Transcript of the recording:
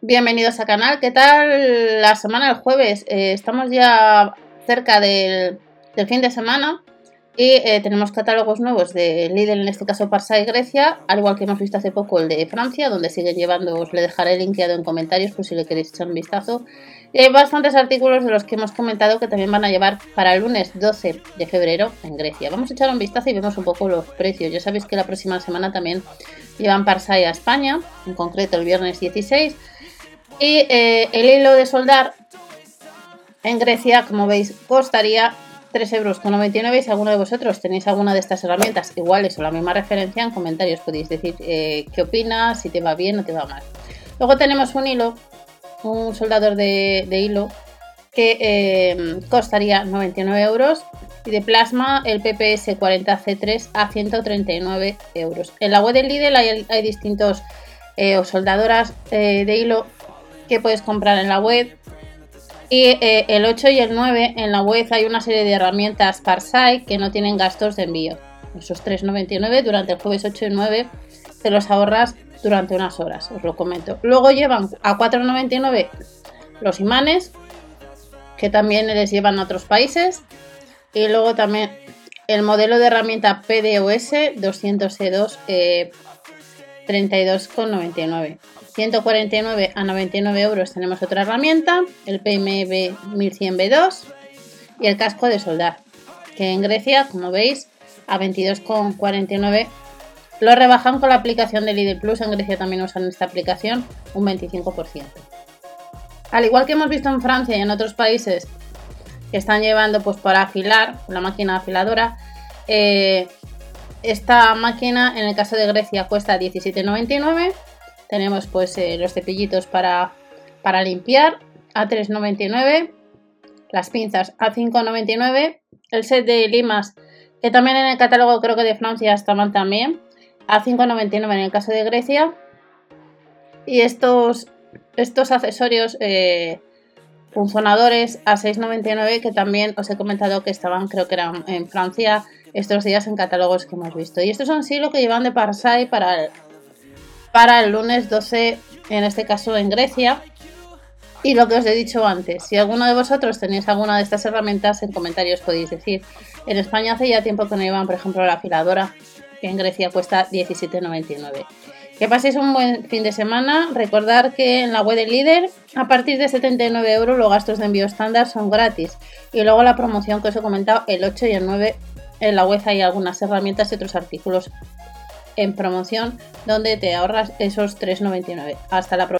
Bienvenidos al canal. ¿Qué tal la semana del jueves? Eh, estamos ya cerca del, fin de semana y eh, tenemos catálogos nuevos de Lidl, en este caso Parsa y Grecia, al igual que hemos visto hace poco el de Francia, donde siguen llevando, os le dejaré linkeado en comentarios por si le queréis echar un vistazo. Y hay bastantes artículos de los que hemos comentado que también van a llevar para el lunes 12 de febrero en Grecia. Vamos a echar un vistazo y vemos un poco los precios. Ya sabéis que la próxima semana también llevan Parsai a España, en concreto el viernes 16 y eh, el hilo de soldar en Grecia, como veis, costaría 3,99 euros. Si alguno de vosotros tenéis alguna de estas herramientas iguales o la misma referencia, en comentarios podéis decir eh, qué opinas, si te va bien o te va mal. Luego tenemos un hilo, un soldador de, hilo que eh, costaría 99 euros y de plasma el PPS 40C3 a 139 euros. En la web del Lidl hay, hay distintos soldadoras de hilo que puedes comprar en la web. Y eh, el 8 y el 9 en la web hay una serie de herramientas Parsai que no tienen gastos de envío. Esos 3,99 durante el jueves 8 y 9 te los ahorras durante unas horas, os lo comento. Luego llevan a 4,99 los imanes, que también les llevan a otros países. Y luego también el modelo de herramienta PDOS 200E2 eh, 32,99. 149 a 99 euros tenemos otra herramienta, el PMB 1100B2 y el casco de soldar, que en Grecia, como veis, a 22,49 lo rebajan con la aplicación de Lidl Plus. En Grecia también usan esta aplicación un 25%. Al igual que hemos visto en Francia y en otros países que están llevando pues para afilar, la máquina afiladora, eh, esta máquina en el caso de Grecia cuesta 17,99 tenemos pues eh, los cepillitos para, para limpiar a 3,99. Las pinzas a 5,99. El set de limas, que también en el catálogo creo que de Francia estaban también, a 5,99 en el caso de Grecia. Y estos, estos accesorios eh, funcionadores a 6,99 que también os he comentado que estaban, creo que eran en Francia estos días en catálogos que hemos visto. Y estos son sí lo que llevan de Parsai para el, para el lunes 12, en este caso en Grecia. Y lo que os he dicho antes, si alguno de vosotros tenéis alguna de estas herramientas, en comentarios podéis decir. En España hace ya tiempo que no llevan, por ejemplo, la afiladora, que en Grecia cuesta 17,99. Que paséis un buen fin de semana. Recordar que en la web del líder, a partir de 79 euros, los gastos de envío estándar son gratis. Y luego la promoción que os he comentado, el 8 y el 9, en la web hay algunas herramientas y otros artículos en promoción donde te ahorras esos 3,99. Hasta la próxima.